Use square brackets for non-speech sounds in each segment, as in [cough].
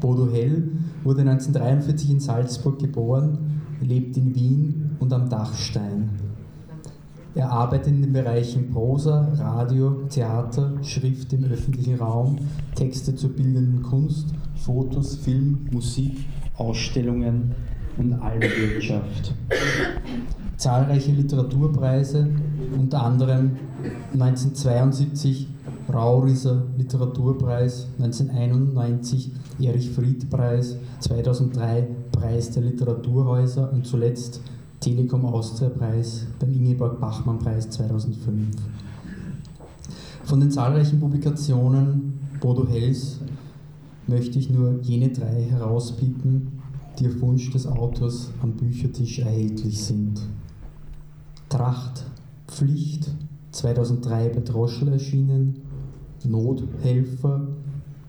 Bodo Hell wurde 1943 in Salzburg geboren, lebt in Wien und am Dachstein. Er arbeitet in den Bereichen Prosa, Radio, Theater, Schrift im öffentlichen Raum, Texte zur bildenden Kunst, Fotos, Film, Musik, Ausstellungen und Allwirtschaft. Zahlreiche Literaturpreise, unter anderem 1972 Rauriser Literaturpreis, 1991 Erich Fried Preis, 2003 Preis der Literaturhäuser und zuletzt Telekom Austria Preis beim Ingeborg Bachmann Preis 2005. Von den zahlreichen Publikationen Bodo Hells möchte ich nur jene drei herauspicken, die auf Wunsch des Autors am Büchertisch erhältlich sind. Tracht, Pflicht, 2003 bei Droschel erschienen, Nothelfer,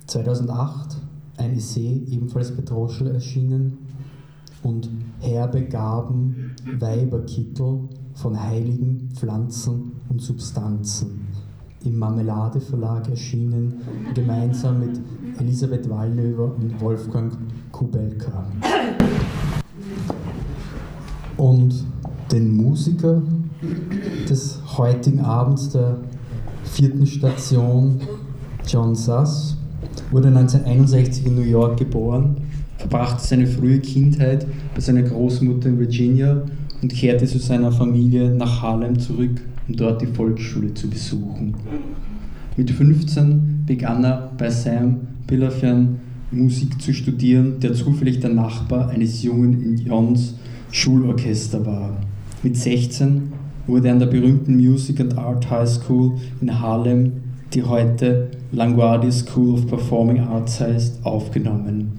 2008 ein Essay, ebenfalls bei Droschel erschienen, und Herbe Gaben, Weiberkittel von heiligen Pflanzen und Substanzen im Marmelade Verlag erschienen, gemeinsam mit Elisabeth Wallnöver und Wolfgang Kubelka. Und den Musiker des heutigen Abends der vierten Station, John Sass, wurde 1961 in New York geboren, verbrachte seine frühe Kindheit bei seiner Großmutter in Virginia und kehrte zu seiner Familie nach Harlem zurück, um dort die Volksschule zu besuchen. Mit 15 begann er bei Sam Pilafian Musik zu studieren, der zufällig der Nachbar eines Jungen in Johns Schulorchester war. Mit 16 wurde an der berühmten Music and Art High School in Harlem, die heute LaGuardia School of Performing Arts heißt, aufgenommen.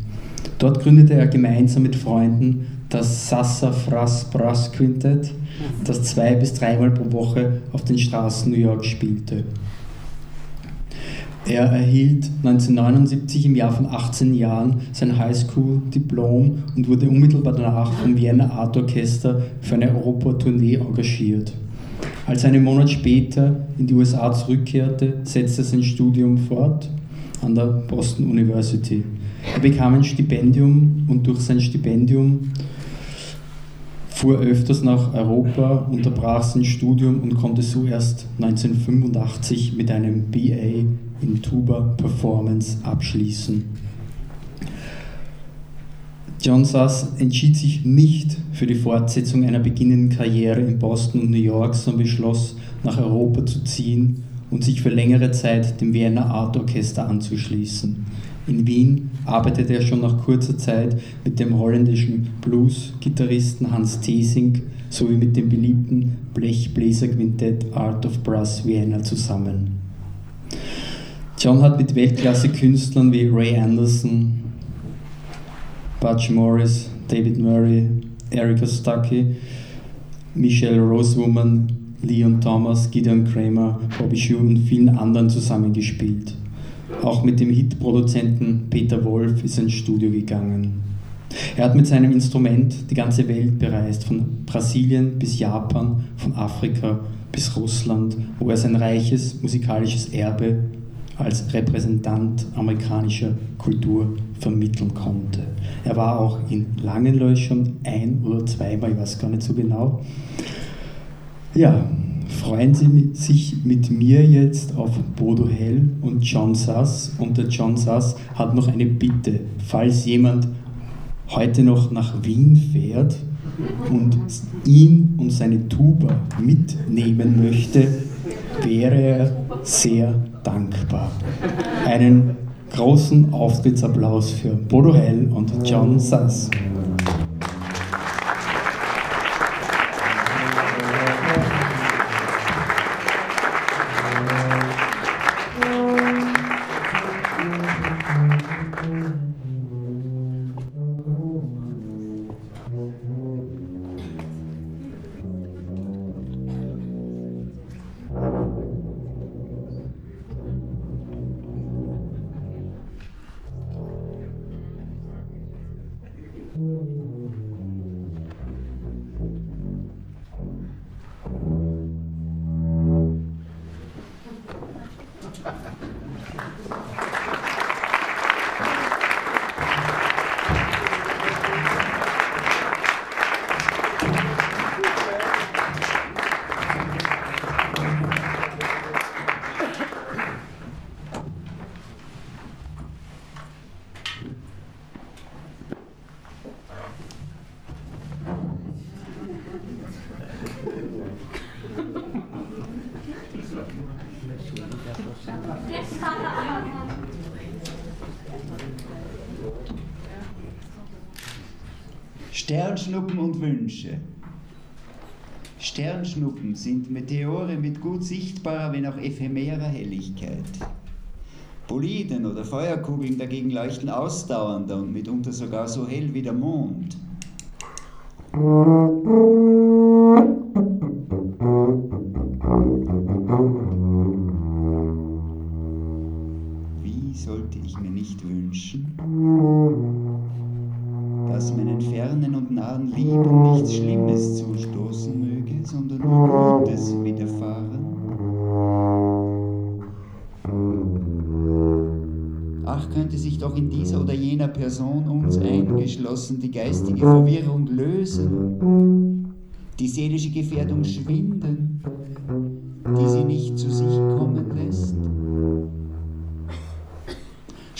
Dort gründete er gemeinsam mit Freunden das Sassa Fras Brass Quintett, das zwei bis dreimal pro Woche auf den Straßen New York spielte. Er erhielt 1979 im Jahr von 18 Jahren sein Highschool-Diplom und wurde unmittelbar danach vom Vienna Art Orchester für eine Europatournee engagiert. Als er einen Monat später in die USA zurückkehrte, setzte er sein Studium fort an der Boston University. Er bekam ein Stipendium und durch sein Stipendium fuhr öfters nach Europa, unterbrach sein Studium und konnte so erst 1985 mit einem BA in Tuba Performance abschließen. John Sass entschied sich nicht für die Fortsetzung einer beginnenden Karriere in Boston und New York, sondern beschloss, nach Europa zu ziehen und sich für längere Zeit dem Vienna Art Orchester anzuschließen. In Wien arbeitete er schon nach kurzer Zeit mit dem holländischen Blues-Gitarristen Hans Thesing sowie mit dem beliebten Blechbläserquintett Art of Brass Vienna zusammen. John hat mit Weltklasse-Künstlern wie Ray Anderson, Butch Morris, David Murray, Erica Stuckey, Michelle Rosewoman, Leon Thomas, Gideon Kramer, Bobby Shue und vielen anderen zusammengespielt. Auch mit dem Hitproduzenten Peter Wolf ist ins Studio gegangen. Er hat mit seinem Instrument die ganze Welt bereist, von Brasilien bis Japan, von Afrika bis Russland, wo er sein reiches musikalisches Erbe als Repräsentant amerikanischer Kultur vermitteln konnte. Er war auch in Langenlois schon ein oder zweimal, ich weiß gar nicht so genau. Ja, freuen Sie sich mit mir jetzt auf Bodo Hell und John Sass. Und der John Sass hat noch eine Bitte. Falls jemand heute noch nach Wien fährt und ihn und seine Tuba mitnehmen möchte, wäre er sehr dankbar. Einen großen Auftrittsapplaus für Bodo Hell und John Sass. Sternschnuppen und Wünsche. Sternschnuppen sind Meteore mit gut sichtbarer, wenn auch ephemerer Helligkeit. Boliden oder Feuerkugeln dagegen leuchten ausdauernder und mitunter sogar so hell wie der Mond. Nahen Lieben nichts Schlimmes zustoßen möge, sondern nur Gutes widerfahren? Ach, könnte sich doch in dieser oder jener Person uns eingeschlossen die geistige Verwirrung lösen, die seelische Gefährdung schwinden, die sie nicht zu sich kommen lässt.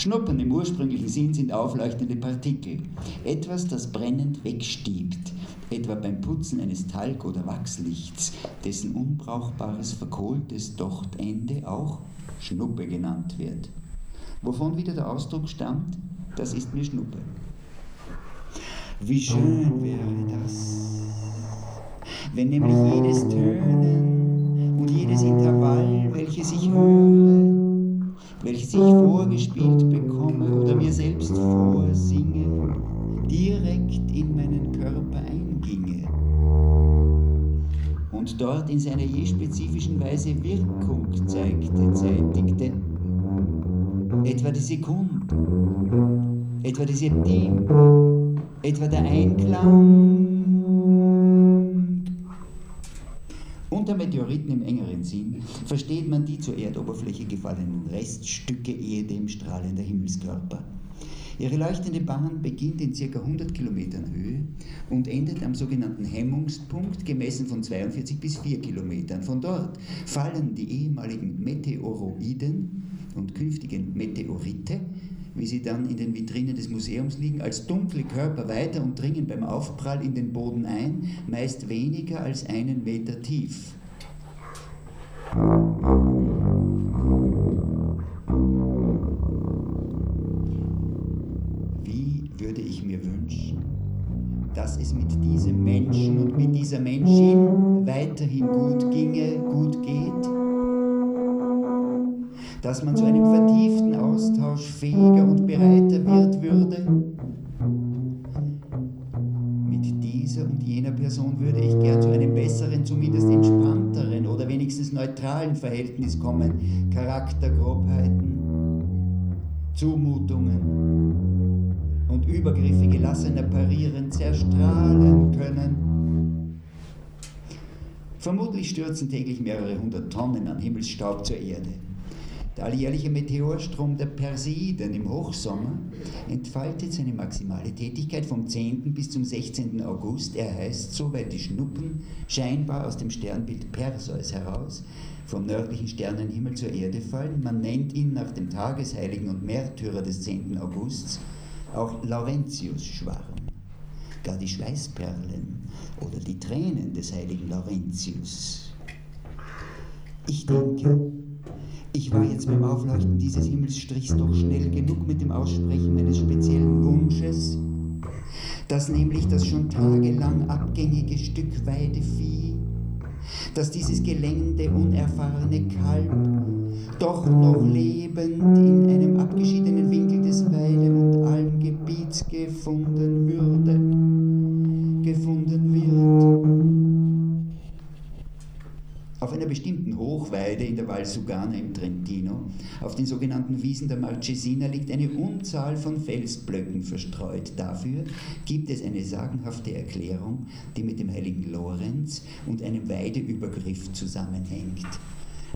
Schnuppern im ursprünglichen Sinn sind aufleuchtende Partikel, etwas, das brennend wegstiebt, etwa beim Putzen eines Talg- oder Wachslichts, dessen unbrauchbares, verkohltes Dochtende auch Schnuppe genannt wird. Wovon wieder der Ausdruck stammt, das ist mir Schnuppe. Wie schön wäre das, wenn nämlich jedes Tönen und jedes Intervall, welches ich höre, welches ich vorgespielt bekomme oder mir selbst vorsinge, direkt in meinen Körper einginge und dort in seiner je spezifischen Weise Wirkung zeigte, zeitigte, etwa die Sekunde, etwa die Septim, etwa der Einklang. Unter Meteoriten im engeren Sinn versteht man die zur Erdoberfläche gefallenen Reststücke ehedem strahlender Himmelskörper. Ihre leuchtende Bahn beginnt in ca. 100 Kilometern Höhe und endet am sogenannten Hemmungspunkt, gemessen von 42 bis 4 Kilometern. Von dort fallen die ehemaligen Meteoroiden und künftigen Meteorite, wie sie dann in den Vitrinen des Museums liegen, als dunkle Körper weiter und dringen beim Aufprall in den Boden ein, meist weniger als einen Meter tief. Wie würde ich mir wünschen, dass es mit diesem Menschen und mit dieser Menschin weiterhin gut ginge, gut geht? Dass man zu einem vertieften Austausch fähiger und bereiter wird würde? Mit dieser und jener Person würde ich gern zu einem besseren, zumindest entspannteren oder wenigstens neutralen Verhältnis kommen. Charaktergrobheiten, Zumutungen und Übergriffe gelassener parieren, zerstrahlen können. Vermutlich stürzen täglich mehrere hundert Tonnen an Himmelsstaub zur Erde. Der alljährliche Meteorstrom der Perseiden im Hochsommer entfaltet seine maximale Tätigkeit vom 10. bis zum 16. August. Er heißt so, weil die Schnuppen scheinbar aus dem Sternbild Perseus heraus vom nördlichen Sternenhimmel zur Erde fallen. Man nennt ihn nach dem Tagesheiligen und Märtyrer des 10. Augusts auch Laurentius-Schwarm. Gar die Schweißperlen oder die Tränen des heiligen Laurentius. Ich denke, ich war jetzt beim Aufleuchten dieses Himmelsstrichs doch schnell genug mit dem Aussprechen meines speziellen Wunsches, dass nämlich das schon tagelang abgängige Stück Weidevieh, dass dieses gelände, unerfahrene Kalb doch noch lebend in einem abgeschiedenen Winkel des Weide- und Almgebiets gefunden würde, gefunden wird. Auf einer bestimmten Hochweide in der Val Sugana im Trentino, auf den sogenannten Wiesen der Marchesina, liegt eine Unzahl von Felsblöcken verstreut. Dafür gibt es eine sagenhafte Erklärung, die mit dem heiligen Lorenz und einem Weideübergriff zusammenhängt.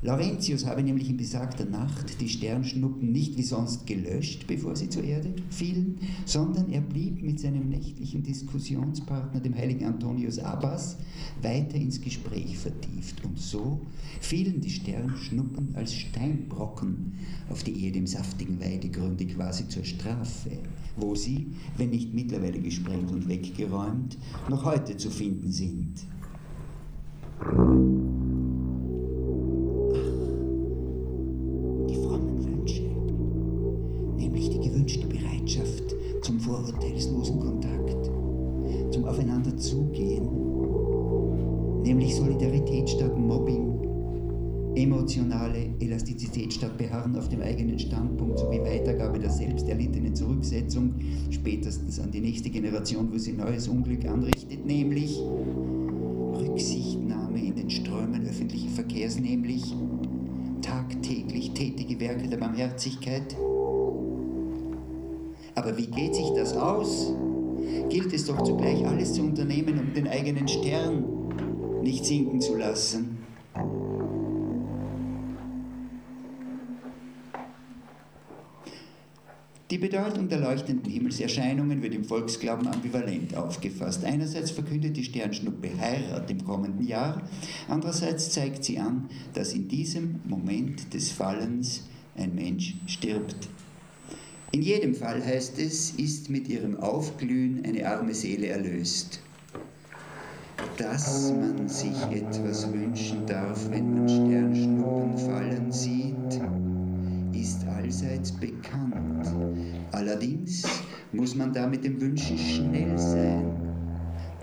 Laurentius habe nämlich in besagter Nacht die Sternschnuppen nicht wie sonst gelöscht, bevor sie zur Erde fielen, sondern er blieb mit seinem nächtlichen Diskussionspartner, dem heiligen Antonius Abbas, weiter ins Gespräch vertieft. Und so fielen die Sternschnuppen als Steinbrocken auf die ehedem saftigen Weidegründe quasi zur Strafe, wo sie, wenn nicht mittlerweile gesprengt und weggeräumt, noch heute zu finden sind. Zugehen, nämlich Solidarität statt Mobbing, emotionale Elastizität statt Beharren auf dem eigenen Standpunkt sowie Weitergabe der selbst erlittenen Zurücksetzung, spätestens an die nächste Generation, wo sie neues Unglück anrichtet, nämlich Rücksichtnahme in den Strömen öffentlichen Verkehrs, nämlich tagtäglich tätige Werke der Barmherzigkeit. Aber wie geht sich das aus? Gilt es doch zugleich alles zu unternehmen, um den eigenen Stern nicht sinken zu lassen. Die Bedeutung der leuchtenden Himmelserscheinungen wird im Volksglauben ambivalent aufgefasst. Einerseits verkündet die Sternschnuppe Heirat im kommenden Jahr, andererseits zeigt sie an, dass in diesem Moment des Fallens ein Mensch stirbt. In jedem Fall heißt es, ist mit ihrem Aufglühen eine arme Seele erlöst. Dass man sich etwas wünschen darf, wenn man Sternschnuppen fallen sieht, ist allseits bekannt. Allerdings muss man da mit dem Wünschen schnell sein,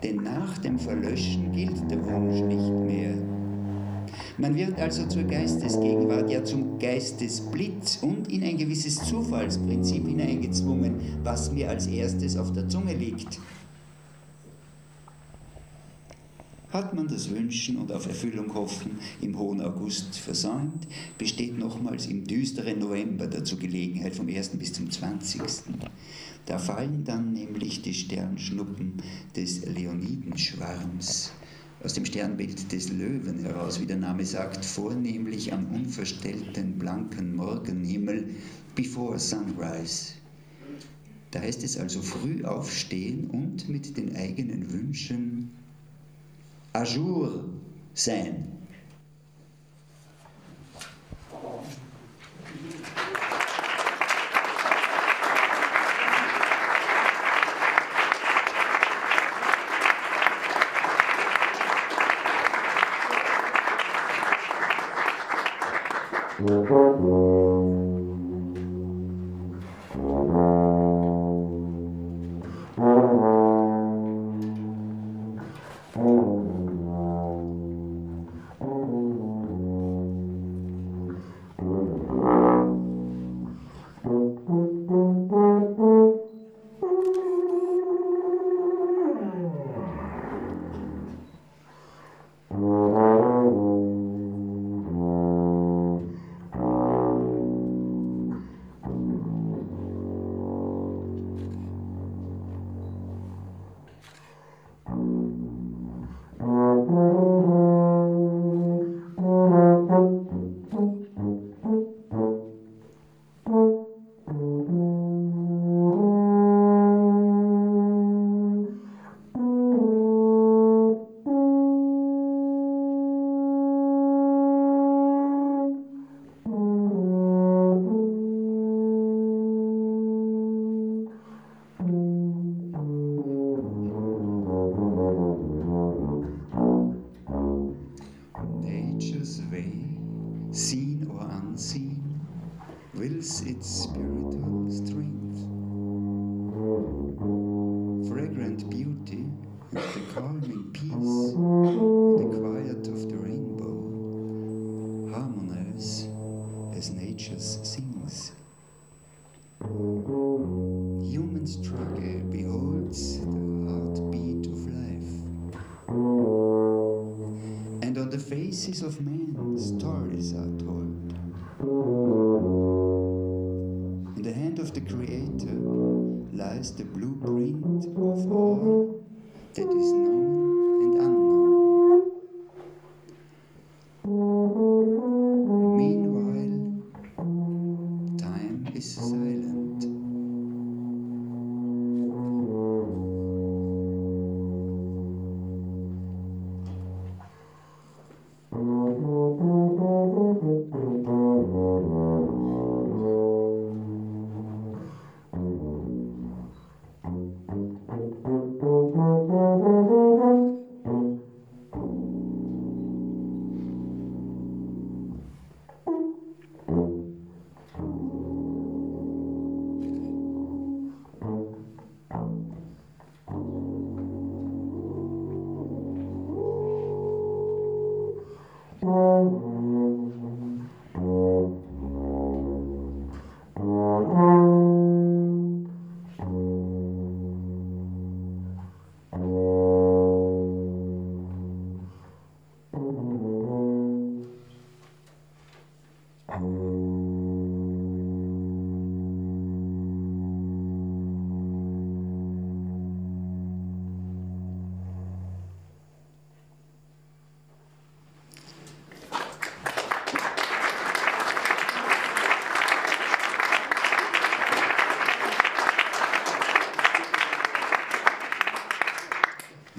denn nach dem Verlöschen gilt der Wunsch nicht mehr. Man wird also zur Geistesgegenwart, ja zum Geistesblitz und in ein gewisses Zufallsprinzip hineingezwungen, was mir als erstes auf der Zunge liegt. Hat man das Wünschen und auf Erfüllung hoffen im hohen August versäumt, besteht nochmals im düsteren November dazu Gelegenheit vom 1. bis zum 20. Da fallen dann nämlich die Sternschnuppen des Leonidenschwarms aus dem Sternbild des Löwen heraus, wie der Name sagt, vornehmlich am unverstellten blanken Morgenhimmel before sunrise. Da heißt es also früh aufstehen und mit den eigenen Wünschen à jour sein.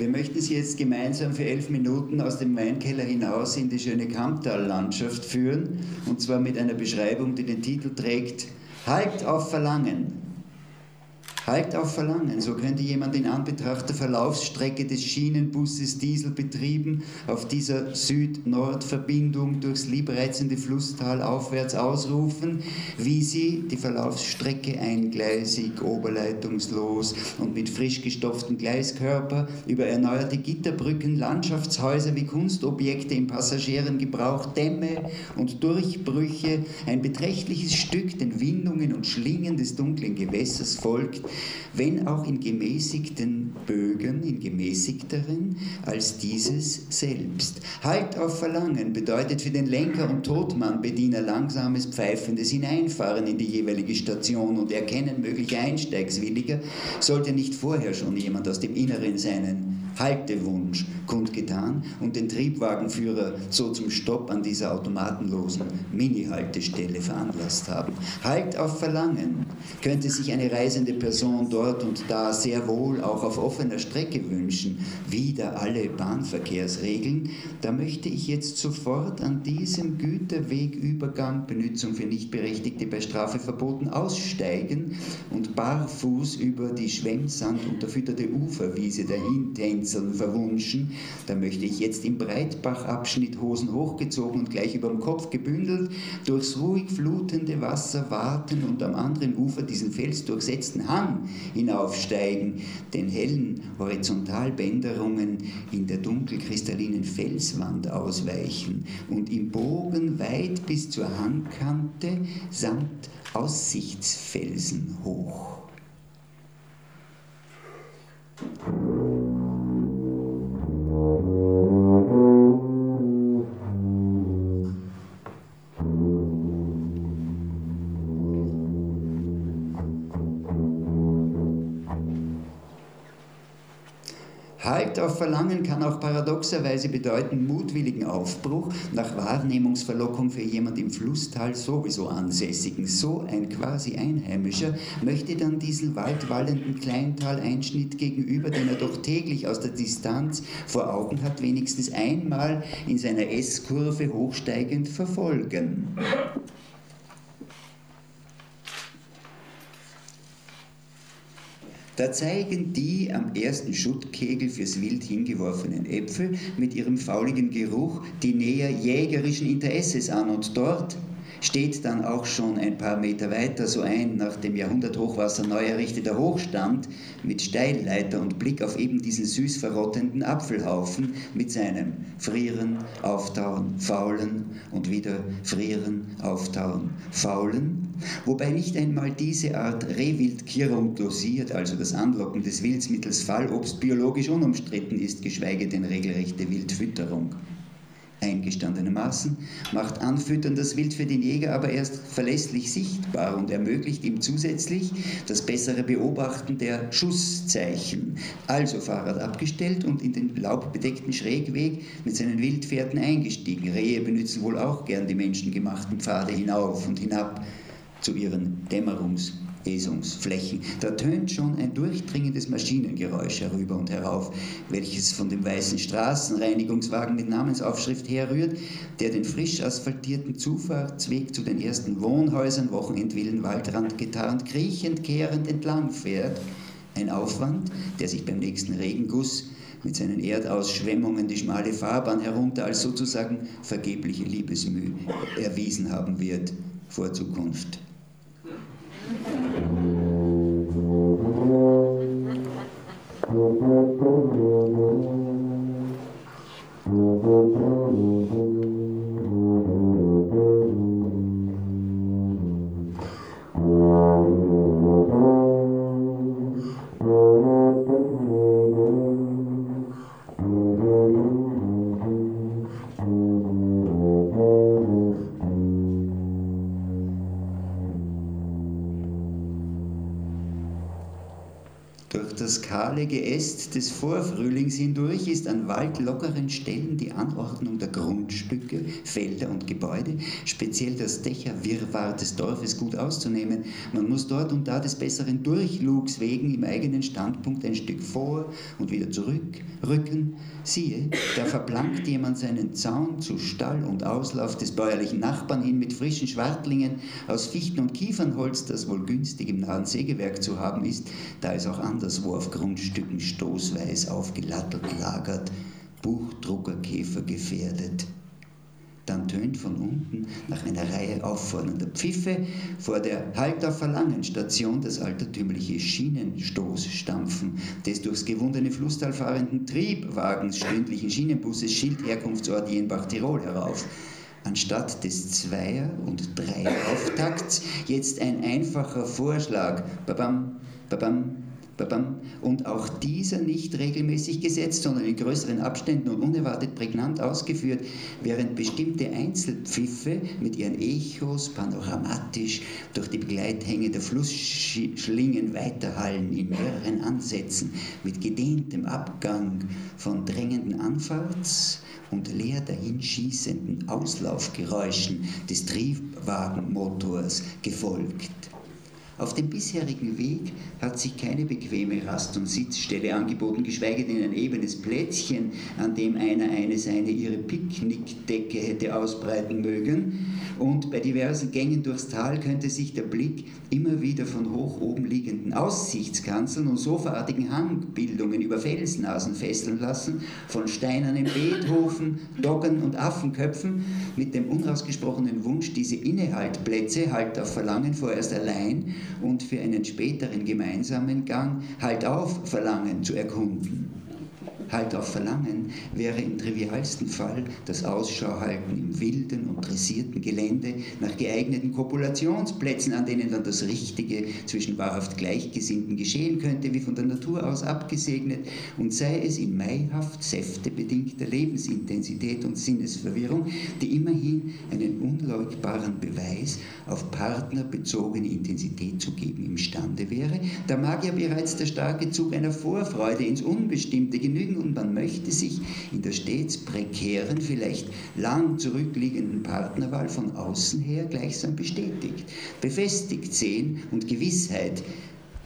Wir möchten Sie jetzt gemeinsam für elf Minuten aus dem Weinkeller hinaus in die schöne Kamptallandschaft führen, und zwar mit einer Beschreibung, die den Titel trägt Halt auf Verlangen. Halt auf Verlangen, so könnte jemand in Anbetracht der Verlaufsstrecke des Schienenbusses dieselbetrieben auf dieser Süd-Nord-Verbindung durchs liebreizende Flusstal aufwärts ausrufen, wie sie die Verlaufsstrecke eingleisig, oberleitungslos und mit frisch gestopftem Gleiskörper über erneuerte Gitterbrücken, Landschaftshäuser wie Kunstobjekte im Passagierengebrauch, Dämme und Durchbrüche, ein beträchtliches Stück den Windungen und Schlingen des dunklen Gewässers folgt, wenn auch in gemäßigten Bögen, in gemäßigteren als dieses selbst. Halt auf Verlangen bedeutet für den Lenker und Todmannbediener langsames pfeifendes Hineinfahren in die jeweilige Station und Erkennen möglicher Einsteigswilliger, sollte nicht vorher schon jemand aus dem Inneren seinen Haltewunsch kundgetan und den Triebwagenführer so zum Stopp an dieser automatenlosen Mini-Haltestelle veranlasst haben. Halt auf Verlangen könnte sich eine reisende Person dort und da sehr wohl auch auf offener Strecke wünschen, wieder alle Bahnverkehrsregeln. Da möchte ich jetzt sofort an diesem Güterwegübergang, Benutzung für Nichtberechtigte bei Strafe verboten, aussteigen und barfuß über die Schwemmsand unterfütterte Uferwiese dahin Tänzern verwunschen. Da möchte ich jetzt im Breitbachabschnitt Hosen hochgezogen und gleich über dem Kopf gebündelt durchs ruhig flutende Wasser warten und am anderen Ufer diesen felsdurchsetzten Hang hinaufsteigen, den hellen Horizontalbänderungen in der dunkelkristallinen Felswand ausweichen und im Bogen weit bis zur Hangkante samt Aussichtsfelsen hoch. Halt auf Verlangen kann auch paradoxerweise bedeuten mutwilligen Aufbruch nach Wahrnehmungsverlockung für jemand im Flusstal sowieso ansässigen. So ein quasi Einheimischer möchte dann diesen waldwallenden Kleintaleinschnitt gegenüber, den er doch täglich aus der Distanz vor Augen hat, wenigstens einmal in seiner S-Kurve hochsteigend verfolgen. Da zeigen die am ersten Schuttkegel fürs Wild hingeworfenen Äpfel mit ihrem fauligen Geruch die näher jägerischen Interesses an. Und dort steht dann auch schon ein paar Meter weiter so ein nach dem Jahrhunderthochwasser neu errichteter Hochstand mit Steilleiter und Blick auf eben diesen süß verrottenden Apfelhaufen mit seinem Frieren, Auftauen, Faulen und wieder Frieren, Auftauen, Faulen, wobei nicht einmal diese Art Rehwildkirrung dosiert, also das Anlocken des Wilds mittels Fallobst biologisch unumstritten ist, geschweige denn regelrechte Wildfütterung eingestandenermaßen, macht Anfüttern das Wild für den Jäger aber erst verlässlich sichtbar und ermöglicht ihm zusätzlich das bessere Beobachten der Schusszeichen. Also Fahrrad abgestellt und in den laubbedeckten Schrägweg mit seinen Wildpferden eingestiegen. Rehe benutzen wohl auch gern die menschengemachten Pfade hinauf und hinab zu ihren Dämmerungs- Lesungsflächen. Da tönt schon ein durchdringendes Maschinengeräusch herüber und herauf, welches von dem weißen Straßenreinigungswagen mit Namensaufschrift herrührt, der den frisch asphaltierten Zufahrtsweg zu den ersten Wohnhäusern Wochenendwillen Waldrand getarnt, kriechend, kehrend entlang fährt. Ein Aufwand, der sich beim nächsten Regenguss mit seinen Erdausschwemmungen die schmale Fahrbahn herunter als sozusagen vergebliche Liebesmüh erwiesen haben wird vor Zukunft. Thank you. Kahle Geäst des Vorfrühlings hindurch ist an waldlockeren Stellen die Anordnung der Grundstücke, Felder und Gebäude, speziell das Dächerwirrwarr des Dorfes gut auszunehmen. Man muss dort und da des besseren Durchlugs wegen im eigenen Standpunkt ein Stück vor und wieder zurück rücken. Siehe, da verplankt jemand seinen Zaun zu Stall und Auslauf des bäuerlichen Nachbarn hin mit frischen Schwartlingen aus Fichten und Kiefernholz, das wohl günstig im nahen Sägewerk zu haben ist, da es auch anderswo auf Grundstücken stoßweis aufgelattert lagert, Buchdruckerkäfer gefährdet. Dann tönt von unten nach einer Reihe auffordernder Pfiffe vor der Halt auf Verlangen Station das altertümliche Schienenstoßstampfen des durchs gewundene Flusstal fahrenden Triebwagens stündlichen Schienenbusses Schildherkunftsort Jenbach Tirol herauf. Anstatt des Zweier- und Dreier-Auftakts jetzt ein einfacher Vorschlag. Babam, babam, und auch dieser nicht regelmäßig gesetzt, sondern in größeren Abständen und unerwartet prägnant ausgeführt, während bestimmte Einzelpfiffe mit ihren Echos panoramatisch durch die Begleithänge der Flussschlingen weiterhallen in mehreren Ansätzen mit gedehntem Abgang von drängenden Anfahrts- und leer dahinschießenden Auslaufgeräuschen des Triebwagenmotors gefolgt. Auf dem bisherigen Weg hat sich keine bequeme Rast- und Sitzstelle angeboten, geschweige denn ein ebenes Plätzchen, an dem einer eine seine ihre Picknickdecke hätte ausbreiten mögen. Und bei diversen Gängen durchs Tal könnte sich der Blick immer wieder von hoch oben liegenden Aussichtskanzeln und sofaartigen Hangbildungen über Felsnasen fesseln lassen, von steinernen Beethoven, Doggen und Affenköpfen, mit dem unausgesprochenen Wunsch, diese Innehaltplätze, halt auf Verlangen vorerst allein und für einen späteren gemeinsamen Gang halt auf Verlangen zu erkunden. Halt auf Verlangen wäre im trivialsten Fall das Ausschauhalten im wilden und dressierten Gelände nach geeigneten Kopulationsplätzen, an denen dann das Richtige zwischen wahrhaft Gleichgesinnten geschehen könnte, wie von der Natur aus abgesegnet, und sei es in maihaft säftebedingter Lebensintensität und Sinnesverwirrung, die immerhin einen unleugbaren Beweis auf partnerbezogene Intensität zu geben imstande wäre, da mag ja bereits der starke Zug einer Vorfreude ins Unbestimmte genügen und man möchte sich in der stets prekären, vielleicht lang zurückliegenden Partnerwahl von außen her gleichsam bestätigt, befestigt sehen und Gewissheit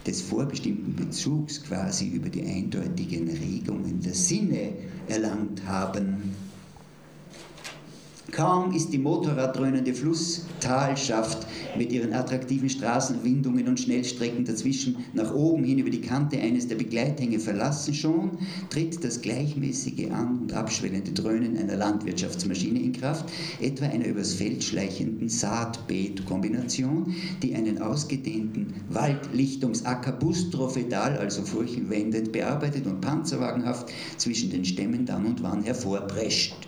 des vorbestimmten Bezugs quasi über die eindeutigen Regungen der Sinne erlangt haben. Kaum ist die motorraddröhnende Flusstalschaft mit ihren attraktiven Straßenwindungen und Schnellstrecken dazwischen nach oben hin über die Kante eines der Begleithänge verlassen, schon tritt das gleichmäßige An- und abschwellende Dröhnen einer Landwirtschaftsmaschine in Kraft, etwa einer übers Feld schleichenden Saatbeet-Kombination, die einen ausgedehnten Waldlichtungsacker bustrophedal, also furchenwendend, bearbeitet und panzerwagenhaft zwischen den Stämmen dann und wann hervorprescht.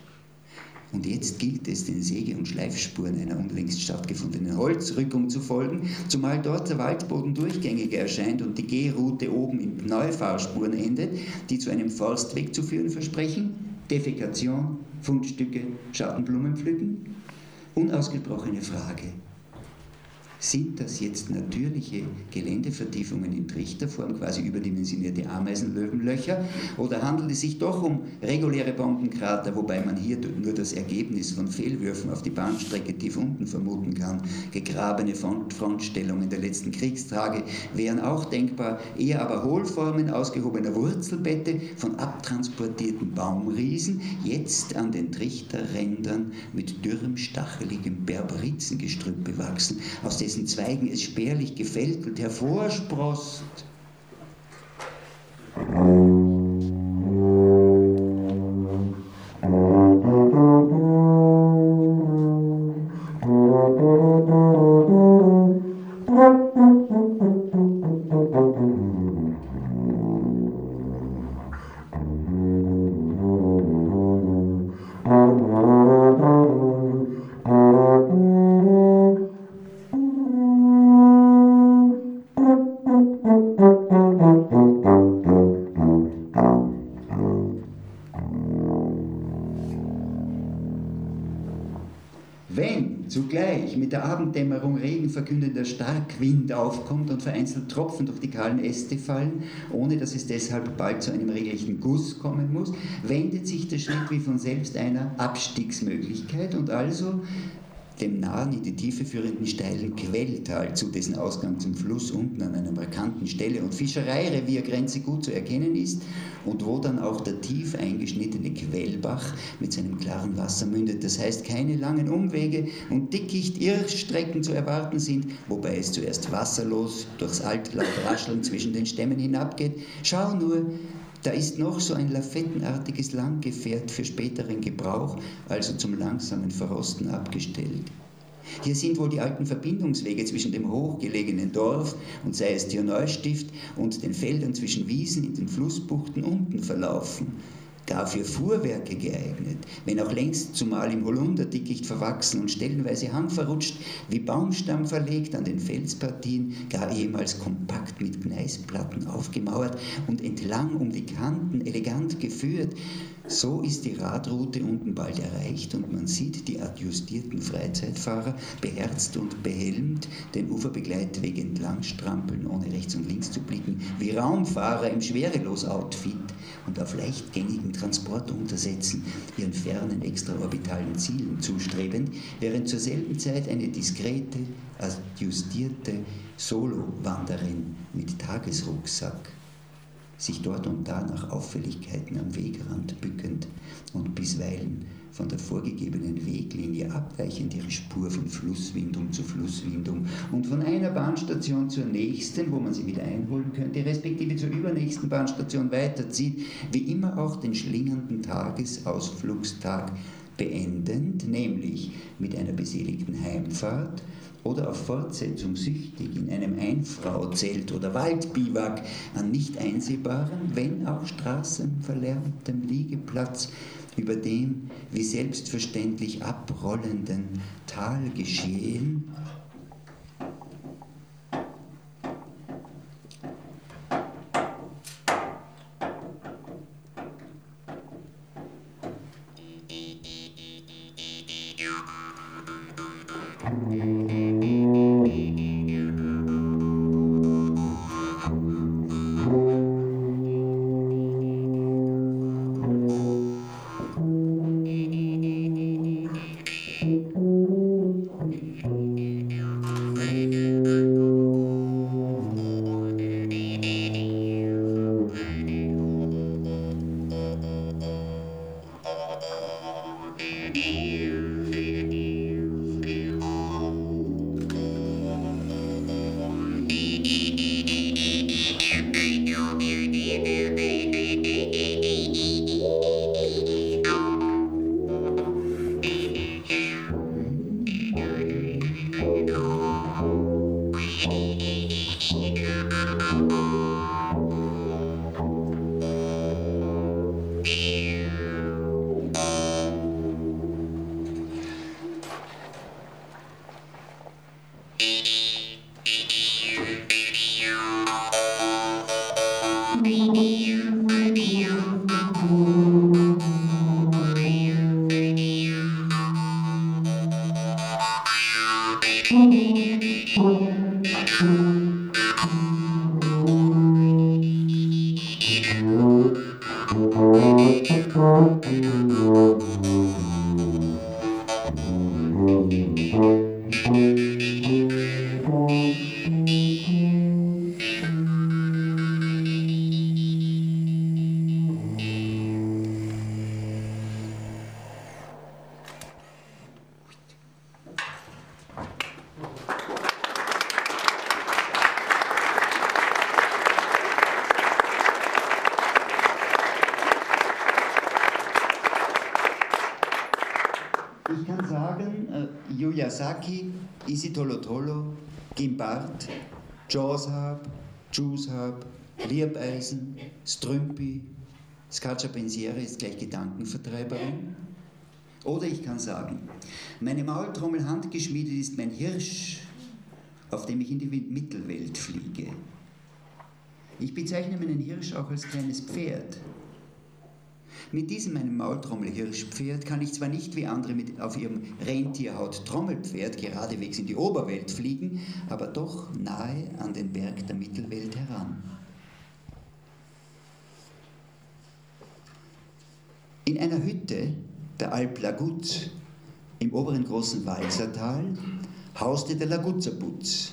Und jetzt gilt es, den Säge- und Schleifspuren einer unlängst stattgefundenen Holzrückung zu folgen, zumal dort der Waldboden durchgängiger erscheint und die Gehroute oben in Neufahrspuren endet, die zu einem Forstweg zu führen versprechen. Defekation, Fundstücke, Schattenblumen pflücken? Unausgesprochene Frage. Sind das jetzt natürliche Geländevertiefungen in Trichterform, quasi überdimensionierte Ameisenlöwenlöcher, oder handelt es sich doch um reguläre Bombenkrater, wobei man hier nur das Ergebnis von Fehlwürfen auf die Bahnstrecke tief unten vermuten kann? Gegrabene Frontstellungen der letzten Kriegstage wären auch denkbar, eher aber Hohlformen ausgehobener Wurzelbette von abtransportierten Baumriesen, jetzt an den Trichterrändern mit dürrem, stacheligem Berberitzengestrüpp bewachsen, aus dessen dessen Zweigen es spärlich gefältelt hervorsproßt. Bereich mit der Abenddämmerung regenverkündender Starkwind aufkommt und vereinzelt Tropfen durch die kahlen Äste fallen, ohne dass es deshalb bald zu einem regelrechten Guss kommen muss, wendet sich der Schritt wie von selbst einer Abstiegsmöglichkeit. Und also dem nahen in die Tiefe führenden steilen Quelltal zu, dessen Ausgang zum Fluss unten an einer markanten Stelle und Fischereireviergrenze gut zu erkennen ist und wo dann auch der tief eingeschnittene Quellbach mit seinem klaren Wasser mündet. Das heißt, keine langen Umwege und dickicht Irrstrecken zu erwarten sind, wobei es zuerst wasserlos durchs Altlaub rascheln zwischen den Stämmen hinabgeht. Schau nur, da ist noch so ein lafettenartiges Langgefährt für späteren Gebrauch, also zum langsamen Verrosten abgestellt. Hier sind wohl die alten Verbindungswege zwischen dem hochgelegenen Dorf und sei es Neustift und den Feldern zwischen Wiesen in den Flussbuchten unten verlaufen gar für Fuhrwerke geeignet, wenn auch längst zumal im Holunderdickicht verwachsen und stellenweise hangverrutscht, wie Baumstamm verlegt an den Felspartien, gar ehemals kompakt mit Gneisplatten aufgemauert und entlang um die Kanten elegant geführt, so ist die Radroute unten bald erreicht und man sieht die adjustierten Freizeitfahrer beherzt und behelmt den Uferbegleitweg entlang strampeln, ohne rechts und links zu blicken, wie Raumfahrer im Schwerelos-Outfit und auf leichtgängigen Transportuntersätzen ihren fernen extraorbitalen Zielen zustrebend, während zur selben Zeit eine diskrete, adjustierte Solo-Wanderin mit Tagesrucksack sich dort und da nach Auffälligkeiten am Wegrand bückend und bisweilen von der vorgegebenen Weglinie abweichend ihre Spur von Flusswindung zu Flusswindung und von einer Bahnstation zur nächsten, wo man sie wieder einholen könnte, respektive zur übernächsten Bahnstation weiterzieht, wie immer auch den schlingernden Tagesausflugstag beendend, nämlich mit einer beseligten Heimfahrt oder auf Fortsetzung süchtig in einem Einfrauzelt oder Waldbiwak an nicht einsehbarem, wenn auch straßenverlärmtem Liegeplatz über dem wie selbstverständlich abrollenden Talgeschehen Gimbart, Jawshab, Juicehab, Liebeisen, Strümpi, Scaccia Pensiere ist gleich Gedankenvertreiberin. Oder ich kann sagen, meine Maultrommel handgeschmiedet ist mein Hirsch, auf dem ich in die Mittelwelt fliege. Ich bezeichne meinen Hirsch auch als kleines Pferd. Mit diesem meinem Maultrommel-Hirschpferd kann ich zwar nicht wie andere mit auf ihrem Rentierhaut-Trommelpferd geradewegs in die Oberwelt fliegen, aber doch nahe an den Berg der Mittelwelt heran. In einer Hütte der Alp Laguz im oberen großen Walsertal hauste der Laguzerputz,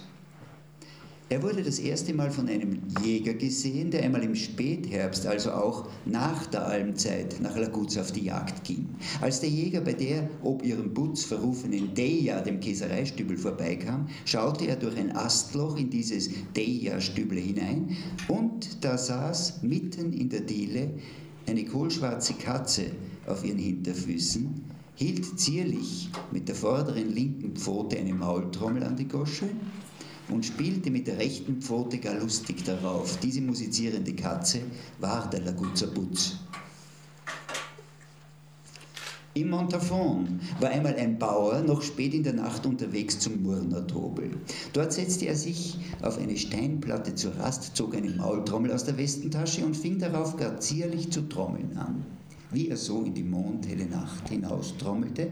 er wurde das erste Mal von einem Jäger gesehen, der einmal im Spätherbst, also auch nach der Almzeit, nach Laguz auf die Jagd ging. Als der Jäger bei der ob ihrem Putz verrufenen Deja, dem Käsereistübel, vorbeikam, schaute er durch ein Astloch in dieses Deja-Stüble hinein und da saß mitten in der Diele eine kohlschwarze Katze auf ihren Hinterfüßen, hielt zierlich mit der vorderen linken Pfote eine Maultrommel an die Gosche und spielte mit der rechten Pfote gar lustig darauf. Diese musizierende Katze war der Laguzzer Putz. Im Montafon war einmal ein Bauer noch spät in der Nacht unterwegs zum Murnertobel. Dort setzte er sich auf eine Steinplatte zur Rast, zog eine Maultrommel aus der Westentasche und fing darauf gar zierlich zu trommeln an. Wie er so in die mondhelle Nacht hinaus trommelte,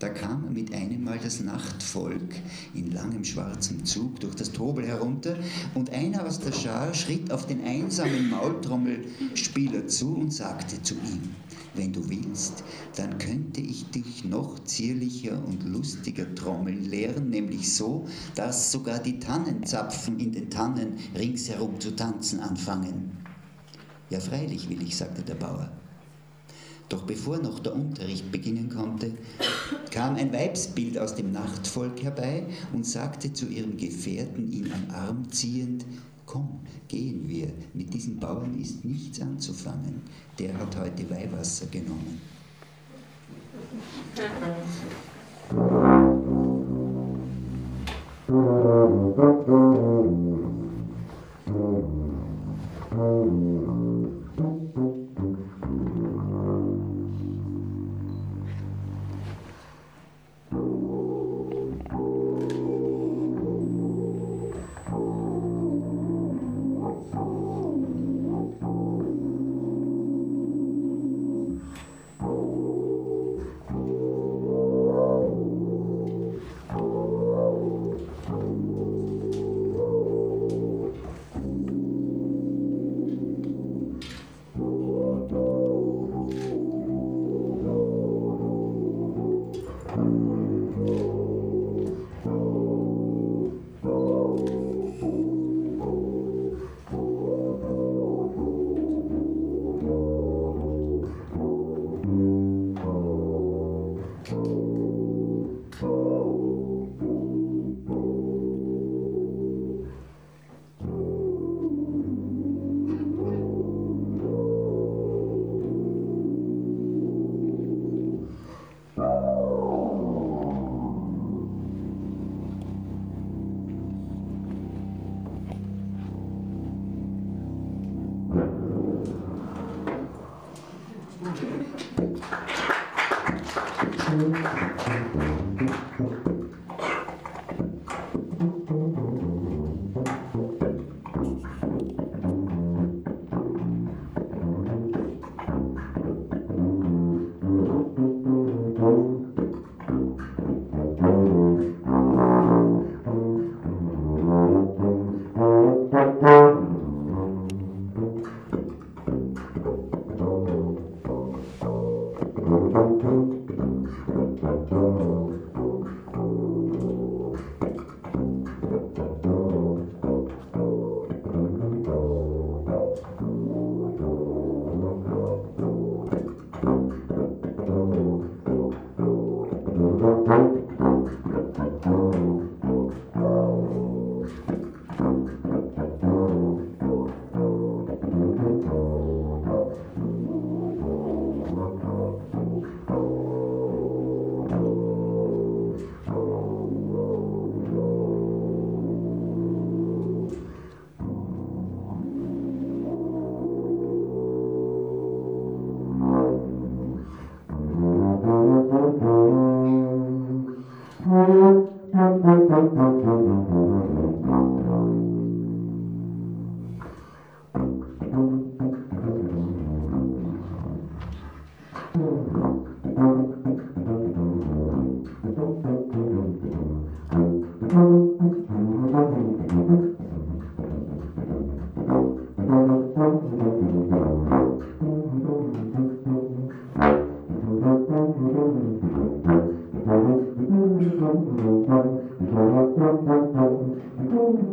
da kam mit einem Mal das Nachtvolk in langem schwarzem Zug durch das Tobel herunter und einer aus der Schar schritt auf den einsamen Maultrommelspieler zu und sagte zu ihm, wenn du willst, dann könnte ich dich noch zierlicher und lustiger trommeln lehren, nämlich so, dass sogar die Tannenzapfen in den Tannen ringsherum zu tanzen anfangen. Ja, freilich will ich, sagte der Bauer. Doch bevor noch der Unterricht beginnen konnte, kam ein Weibsbild aus dem Nachtvolk herbei und sagte zu ihrem Gefährten, ihn am Arm ziehend, Komm, gehen wir, mit diesem Bauern ist nichts anzufangen, der hat heute Weihwasser genommen. Thank [laughs]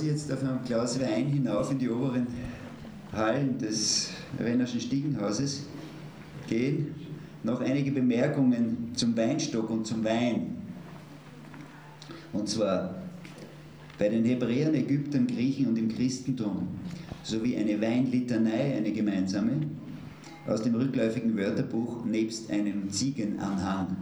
Sie jetzt auf einem Glas Wein hinauf in die oberen Hallen des Rennerschen Stiegenhauses gehen, noch einige Bemerkungen zum Weinstock und zum Wein. Und zwar bei den Hebräern, Ägyptern, Griechen und im Christentum sowie eine Weinlitanei, eine gemeinsame, aus dem rückläufigen Wörterbuch nebst einem Ziegenanhang.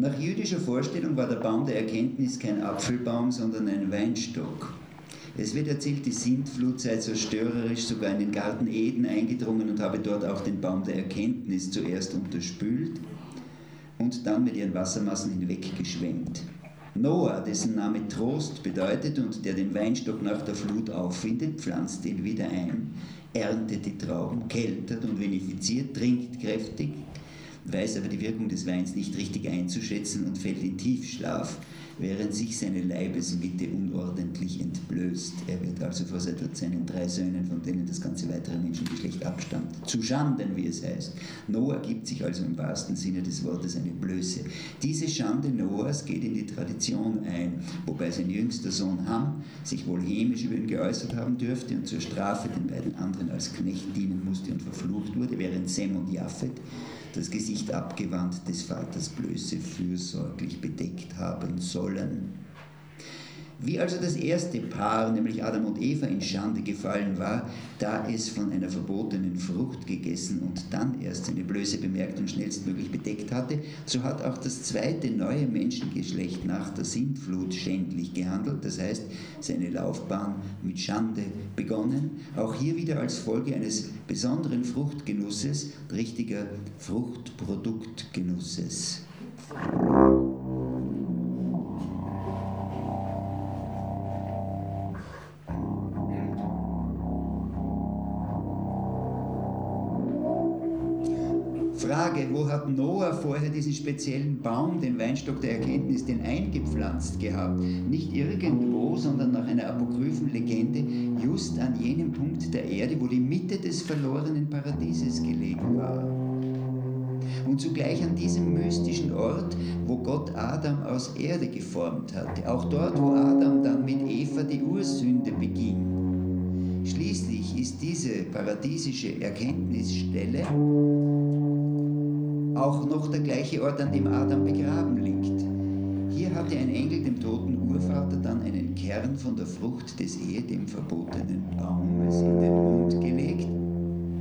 Nach jüdischer Vorstellung war der Baum der Erkenntnis kein Apfelbaum, sondern ein Weinstock. Es wird erzählt, die Sintflut sei zerstörerisch sogar in den Garten Eden eingedrungen und habe dort auch den Baum der Erkenntnis zuerst unterspült und dann mit ihren Wassermassen hinweggeschwemmt. Noah, dessen Name Trost bedeutet und der den Weinstock nach der Flut auffindet, pflanzt ihn wieder ein, erntet die Trauben, keltert und vinifiziert, trinkt kräftig, weiß aber die Wirkung des Weins nicht richtig einzuschätzen und fällt in Tiefschlaf, während sich seine Leibesmitte unordentlich entblößt. Er wird also vor seinen drei Söhnen, von denen das ganze weitere Menschengeschlecht abstammt, zu Schanden, wie es heißt. Noah gibt sich also im wahrsten Sinne des Wortes eine Blöße. Diese Schande Noahs geht in die Tradition ein, wobei sein jüngster Sohn Ham sich wohl hämisch über ihn geäußert haben dürfte und zur Strafe den beiden anderen als Knecht dienen musste und verflucht wurde, während Sem und Japhet das Gesicht abgewandt des Vaters Blöße fürsorglich bedeckt haben sollen. Wie also das erste Paar, nämlich Adam und Eva, in Schande gefallen war, da es von einer verbotenen Frucht gegessen und dann erst seine Blöße bemerkt und schnellstmöglich bedeckt hatte, so hat auch das zweite neue Menschengeschlecht nach der Sintflut schändlich gehandelt, das heißt seine Laufbahn mit Schande begonnen, auch hier wieder als Folge eines besonderen Fruchtgenusses, richtiger Fruchtproduktgenusses. Hat Noah vorher diesen speziellen Baum, den Weinstock der Erkenntnis, den eingepflanzt gehabt? Nicht irgendwo, sondern nach einer apokryphen Legende, just an jenem Punkt der Erde, wo die Mitte des verlorenen Paradieses gelegen war. Und zugleich an diesem mystischen Ort, wo Gott Adam aus Erde geformt hatte. Auch dort, wo Adam dann mit Eva die Ursünde beging. Schließlich ist diese paradiesische Erkenntnisstelle auch noch der gleiche Ort, an dem Adam begraben liegt. Hier hatte ein Engel dem toten Urvater dann einen Kern von der Frucht des ehedem verbotenen Baumes in den Mund gelegt,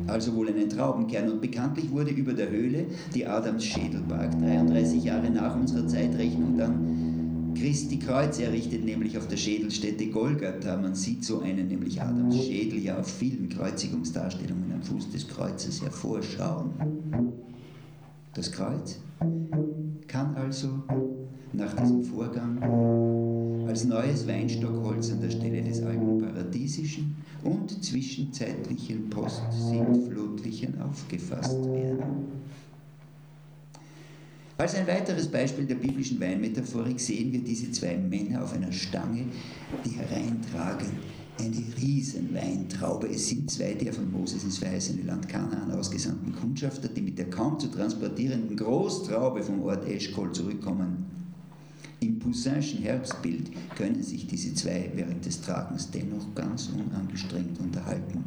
also wohl einen Traubenkern. Und bekanntlich wurde über der Höhle, die Adams Schädel barg, 33 Jahre nach unserer Zeitrechnung dann Christi Kreuz errichtet, nämlich auf der Schädelstätte Golgatha. Man sieht so einen, nämlich Adams Schädel, ja auf vielen Kreuzigungsdarstellungen am Fuß des Kreuzes hervorschauen. Das Kreuz kann also nach diesem Vorgang als neues Weinstockholz an der Stelle des alten paradiesischen und zwischenzeitlichen postsintflutlichen aufgefasst werden. Als ein weiteres Beispiel der biblischen Weinmetaphorik sehen wir diese zwei Männer auf einer Stange, die hereintragen eine Riesenweintraube. Es sind zwei der von Moses ins verheißene Land Kanaan ausgesandten Kundschafter, die mit der kaum zu transportierenden Großtraube vom Ort Eschkol zurückkommen. Im Poussinschen Herbstbild können sich diese zwei während des Tragens dennoch ganz unangestrengt unterhalten.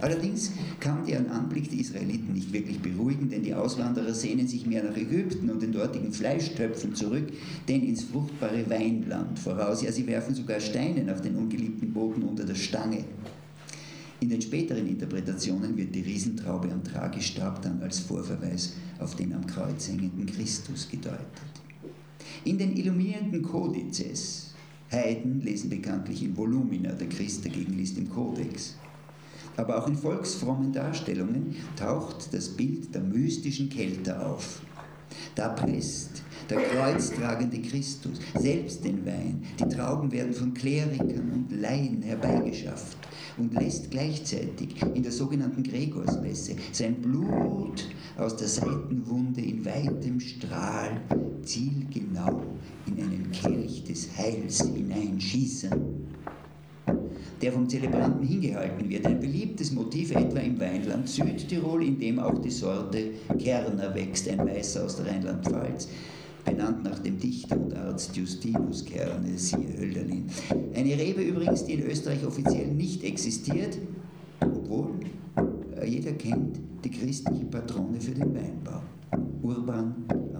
Allerdings kann der Anblick der Israeliten nicht wirklich beruhigen, denn die Auswanderer sehnen sich mehr nach Ägypten und den dortigen Fleischtöpfen zurück, denn ins fruchtbare Weinland voraus. Ja, sie werfen sogar Steine nach den ungeliebten Boten unter der Stange. In den späteren Interpretationen wird die Riesentraube am Tragestab dann als Vorverweis auf den am Kreuz hängenden Christus gedeutet. In den illuminierenden Kodizes, Heiden lesen bekanntlich in Volumina, der Christ dagegen liest im Kodex, aber auch in volksfrommen Darstellungen taucht das Bild der mystischen Kälte auf. Da presst der kreuztragende Christus selbst den Wein. Die Trauben werden von Klerikern und Laien herbeigeschafft und lässt gleichzeitig in der sogenannten Gregorsmesse sein Blut aus der Seitenwunde in weitem Strahl zielgenau in einen Kelch des Heils hineinschießen der vom Zelebranten hingehalten wird. Ein beliebtes Motiv etwa im Weinland Südtirol, in dem auch die Sorte Kerner wächst, ein Weißer aus der Rheinland-Pfalz, benannt nach dem Dichter und Arzt Justinus Kerne, siehe Hölderlin. Eine Rebe übrigens, die in Österreich offiziell nicht existiert, obwohl äh, jeder kennt die christliche Patrone für den Weinbau. Urban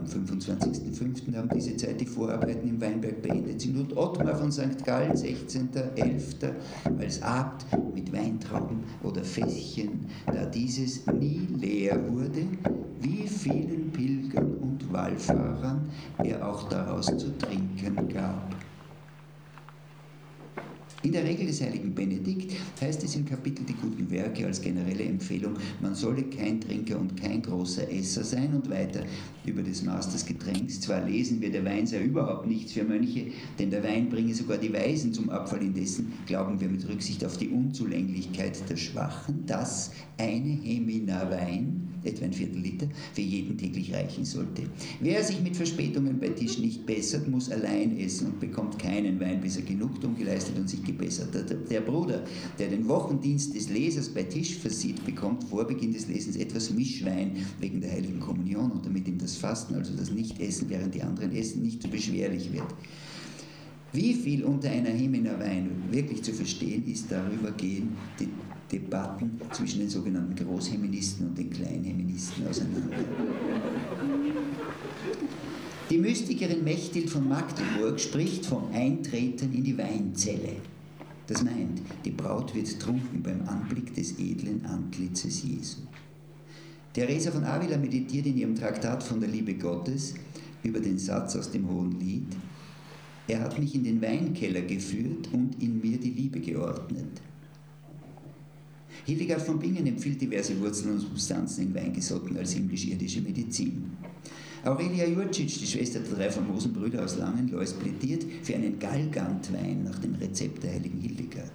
am 25.05. haben diese Zeit die Vorarbeiten im Weinberg beendet sind und Ottmar von St. Gallen, 16.11. als Abt mit Weintrauben oder Fässchen, da dieses nie leer wurde, wie vielen Pilgern und Wallfahrern er auch daraus zu trinken gab. In der Regel des heiligen Benedikt heißt es im Kapitel die guten Werke als generelle Empfehlung, man solle kein Trinker und kein großer Esser sein und weiter über das Maß des Getränks. Zwar lesen wir, der Wein sei überhaupt nichts für Mönche, denn der Wein bringe sogar die Weisen zum Abfall, indessen glauben wir mit Rücksicht auf die Unzulänglichkeit der Schwachen, dass eine Hemina Wein etwa ein Viertel Liter, für jeden täglich reichen sollte. Wer sich mit Verspätungen bei Tisch nicht bessert, muss allein essen und bekommt keinen Wein, bis er Genugtuung geleistet und sich gebessert hat. Der Bruder, der den Wochendienst des Lesers bei Tisch versieht, bekommt vor Beginn des Lesens etwas Mischwein wegen der heiligen Kommunion und damit ihm das Fasten, also das Nichtessen, während die anderen essen, nicht zu beschwerlich wird. Wie viel unter einer Himmener Wein wirklich zu verstehen ist, darüber gehen die Debatten zwischen den sogenannten Großheministen und den Kleinheministen auseinander. Die Mystikerin Mechthild von Magdeburg spricht vom Eintreten in die Weinzelle. Das meint, die Braut wird trunken beim Anblick des edlen Antlitzes Jesu. Theresa von Avila meditiert in ihrem Traktat von der Liebe Gottes über den Satz aus dem Hohen Lied, er hat mich in den Weinkeller geführt und in mir die Liebe geordnet. Hildegard von Bingen empfiehlt diverse Wurzeln und Substanzen in Wein gesotten als himmlisch-irdische Medizin. Aurelia Jurcic, die Schwester der drei famosen Brüder aus Langenlois, plädiert für einen Galgantwein nach dem Rezept der heiligen Hildegard.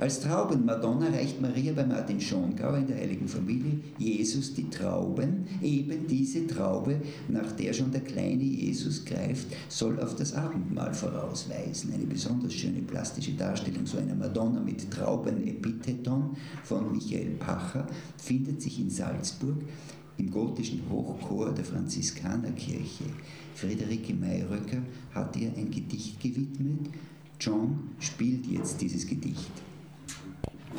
Als Traubenmadonna reicht Maria bei Martin Schongauer in der Heiligen Familie Jesus die Trauben. Eben diese Traube, nach der schon der kleine Jesus greift, soll auf das Abendmahl vorausweisen. Eine besonders schöne plastische Darstellung so einer Madonna mit Traubenepitheton von Michael Pacher findet sich in Salzburg im gotischen Hochchor der Franziskanerkirche. Friederike Mayröcker hat ihr ein Gedicht gewidmet. John spielt jetzt dieses Gedicht.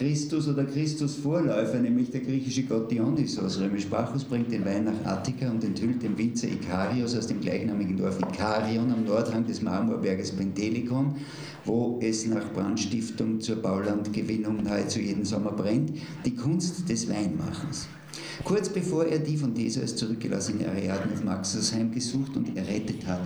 Christus oder Christus-Vorläufer, nämlich der griechische Gott Dionysos. Römisch Bacchus bringt den Wein nach Attika und enthüllt den Winzer Ikarios aus dem gleichnamigen Dorf Ikarion am Nordhang des Marmorberges Pentelikon, wo es nach Brandstiftung zur Baulandgewinnung nahezu jeden Sommer brennt, die Kunst des Weinmachens. Kurz bevor er die von Theseus zurückgelassene Ariadne auf Maxus heimgesucht und errettet hat,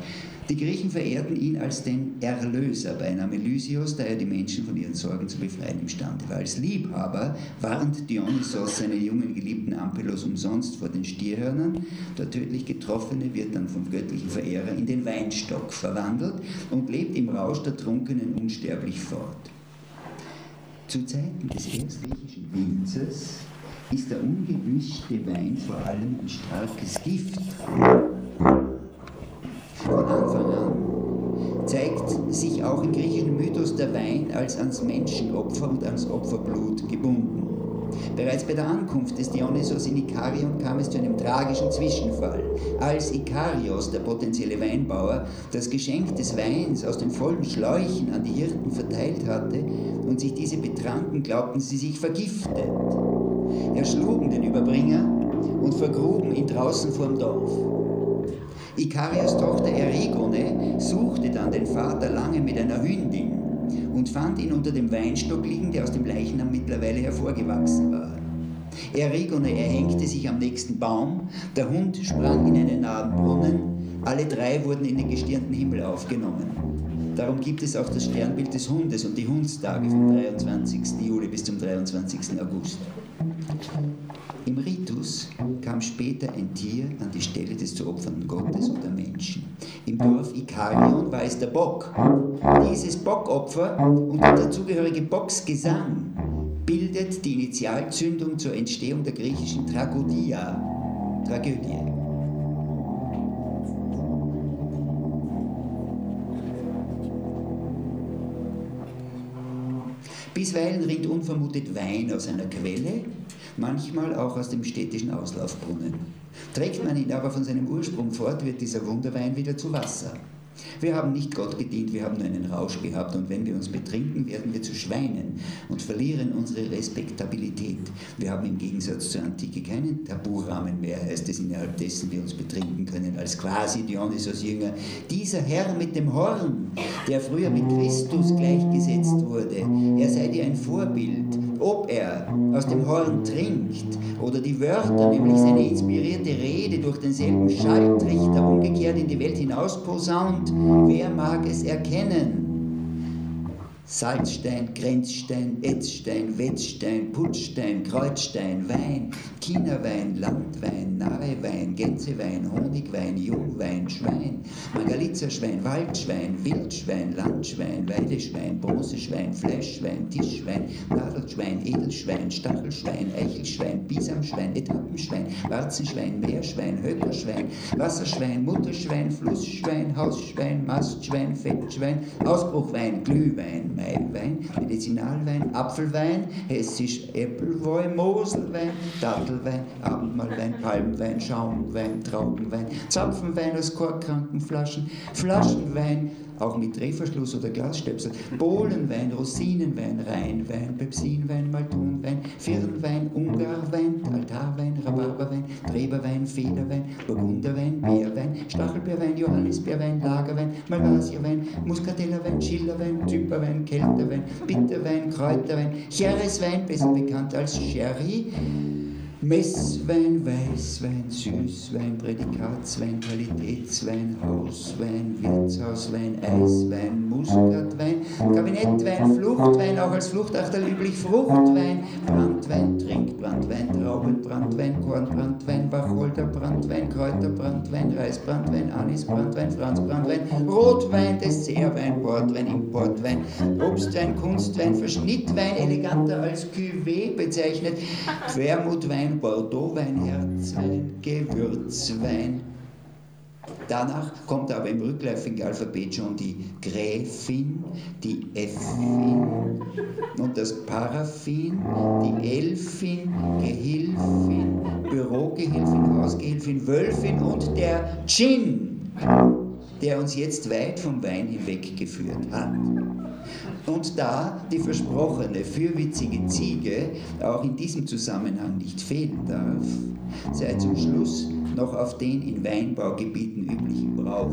die Griechen verehrten ihn als den Erlöser bei Name Lysios, da er die Menschen von ihren Sorgen zu befreien imstande war. Als Liebhaber warnt Dionysos seinen jungen Geliebten Ampelos umsonst vor den Stierhörnern. Der tödlich Getroffene wird dann vom göttlichen Verehrer in den Weinstock verwandelt und lebt im Rausch der Trunkenen unsterblich fort. Zu Zeiten des erstgriechischen Winzers ist der ungemischte Wein vor allem ein starkes Gift von Anfang an zeigt sich auch im griechischen Mythos der Wein als ans Menschenopfer und ans Opferblut gebunden. Bereits bei der Ankunft des Dionysos in Ikarion kam es zu einem tragischen Zwischenfall. Als Ikarios, der potenzielle Weinbauer, das Geschenk des Weins aus den vollen Schläuchen an die Hirten verteilt hatte und sich diese betranken, glaubten sie sich vergiftet, erschlugen den Überbringer und vergruben ihn draußen vorm Dorf. Ikarios Tochter Erigone suchte dann den Vater lange mit einer Hündin und fand ihn unter dem Weinstock liegen, der aus dem Leichnam mittlerweile hervorgewachsen war. Erigone erhängte sich am nächsten Baum, der Hund sprang in einen nahen Brunnen, alle drei wurden in den gestirnten Himmel aufgenommen. Darum gibt es auch das Sternbild des Hundes und die Hundstage vom 23. Juli bis zum 23. August. Im Ritus kam später ein Tier an die Stelle des zu opfernden Gottes oder Menschen. Im Dorf Ikarion war es der Bock. Dieses Bockopfer und der dazugehörige Bocksgesang bildet die Initialzündung zur Entstehung der griechischen Tragodia, Tragödie. Bisweilen rinnt unvermutet Wein aus einer Quelle, manchmal auch aus dem städtischen Auslaufbrunnen. Trägt man ihn aber von seinem Ursprung fort, wird dieser Wunderwein wieder zu Wasser. Wir haben nicht Gott gedient, wir haben nur einen Rausch gehabt und wenn wir uns betrinken, werden wir zu Schweinen und verlieren unsere Respektabilität. Wir haben im Gegensatz zur Antike keinen Taburahmen mehr, heißt es innerhalb dessen wir uns betrinken können, als quasi Dionysos Jünger. Dieser Herr mit dem Horn, der früher mit Christus gleichgesetzt wurde, er sei dir ein Vorbild, ob er aus dem Horn trinkt oder die Wörter, nämlich seine inspirierte Rede durch denselben Schalltrichter umgekehrt in die Welt hinaus posaunt, wer mag es erkennen? Salzstein, Grenzstein, Etzstein, Wetzstein, Putzstein, Kreuzstein, Wein, Chinawein, Landwein, Nahewein, Gänsewein, Honigwein, Jungwein, Schwein, Margalitzerschwein, Waldschwein, Wildschwein, Landschwein, Weideschwein, Bronzeschwein, Fleischschwein, Tischschwein, Nadelschwein, Edelschwein, Stachelschwein, Eichelschwein, Bisamschwein, Etappenschwein, Warzenschwein, Meerschwein, Höckerschwein, Wasserschwein, Mutterschwein, Flussschwein, Hausschwein, Mastschwein, Fettschwein, Ausbruchwein, Glühwein, Maiwein, Medizinalwein, Apfelwein, Hessisch Äppelwein, Moselwein, Dattelwein, Abendmahlwein, Palmwein, Schaumwein, Traubenwein, Zapfenwein aus korkkranken Flaschen, Flaschenwein, auch mit Drehverschluss oder Glasstöpsel, Bohlenwein, Rosinenwein, Rheinwein, Pepsinwein, Maltonwein, Firnwein, Ungarwein, Altarwein, Rhabarberwein, Treberwein, Federwein, Burgunderwein, Beerwein, Stachelbeerwein, Johannisbeerwein, Lagerwein, Malvasierwein, Muscatellerwein, Schillerwein, Zyperwein, Kelterwein, Bitterwein, Kräuterwein, Chereswein, besser bekannt als Sherry, Messwein, Weißwein, Süßwein, Prädikatswein, Qualitätswein, Hauswein, Wirtshauswein, Eiswein, Muskatwein, Kabinettwein, Fluchtwein, auch als Fluchtachterl üblich Fruchtwein, Brandwein, Trinkbrandwein, Traubenbrandwein, Kornbrandwein, Wacholderbrandwein, Kräuterbrandwein, Reisbrandwein, Anisbrandwein, Franzbrandwein, Rotwein, Dessertwein, Portwein, Importwein, Obstwein, Kunstwein, Verschnittwein, eleganter als Cuvée bezeichnet, Wermutwein, Bordeauxwein, Herzwein, Gewürzwein. Danach kommt aber im rückläufigen Alphabet schon die Gräfin, die Äffin und das Paraffin, die Elfin, Gehilfin, Bürogehilfin, Hausgehilfin, Wölfin und der Gin, der uns jetzt weit vom Wein hinweggeführt hat. Und da die versprochene, fürwitzige Ziege auch in diesem Zusammenhang nicht fehlen darf, sei zum Schluss noch auf den in Weinbaugebieten üblichen Brauch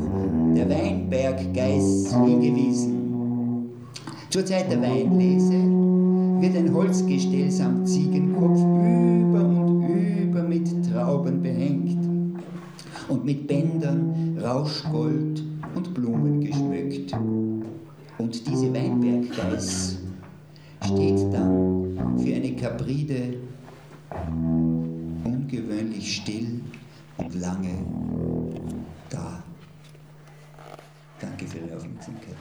der Weinberggeiß hingewiesen. Zur Zeit der Weinlese wird ein Holzgestell samt Ziegenkopf über und über mit Trauben behängt und mit Bändern, Rauschgold und Blumen geschmückt. Und diese Weinberggeiß steht dann für eine Kapride ungewöhnlich still und lange da. Danke für Ihre Aufmerksamkeit.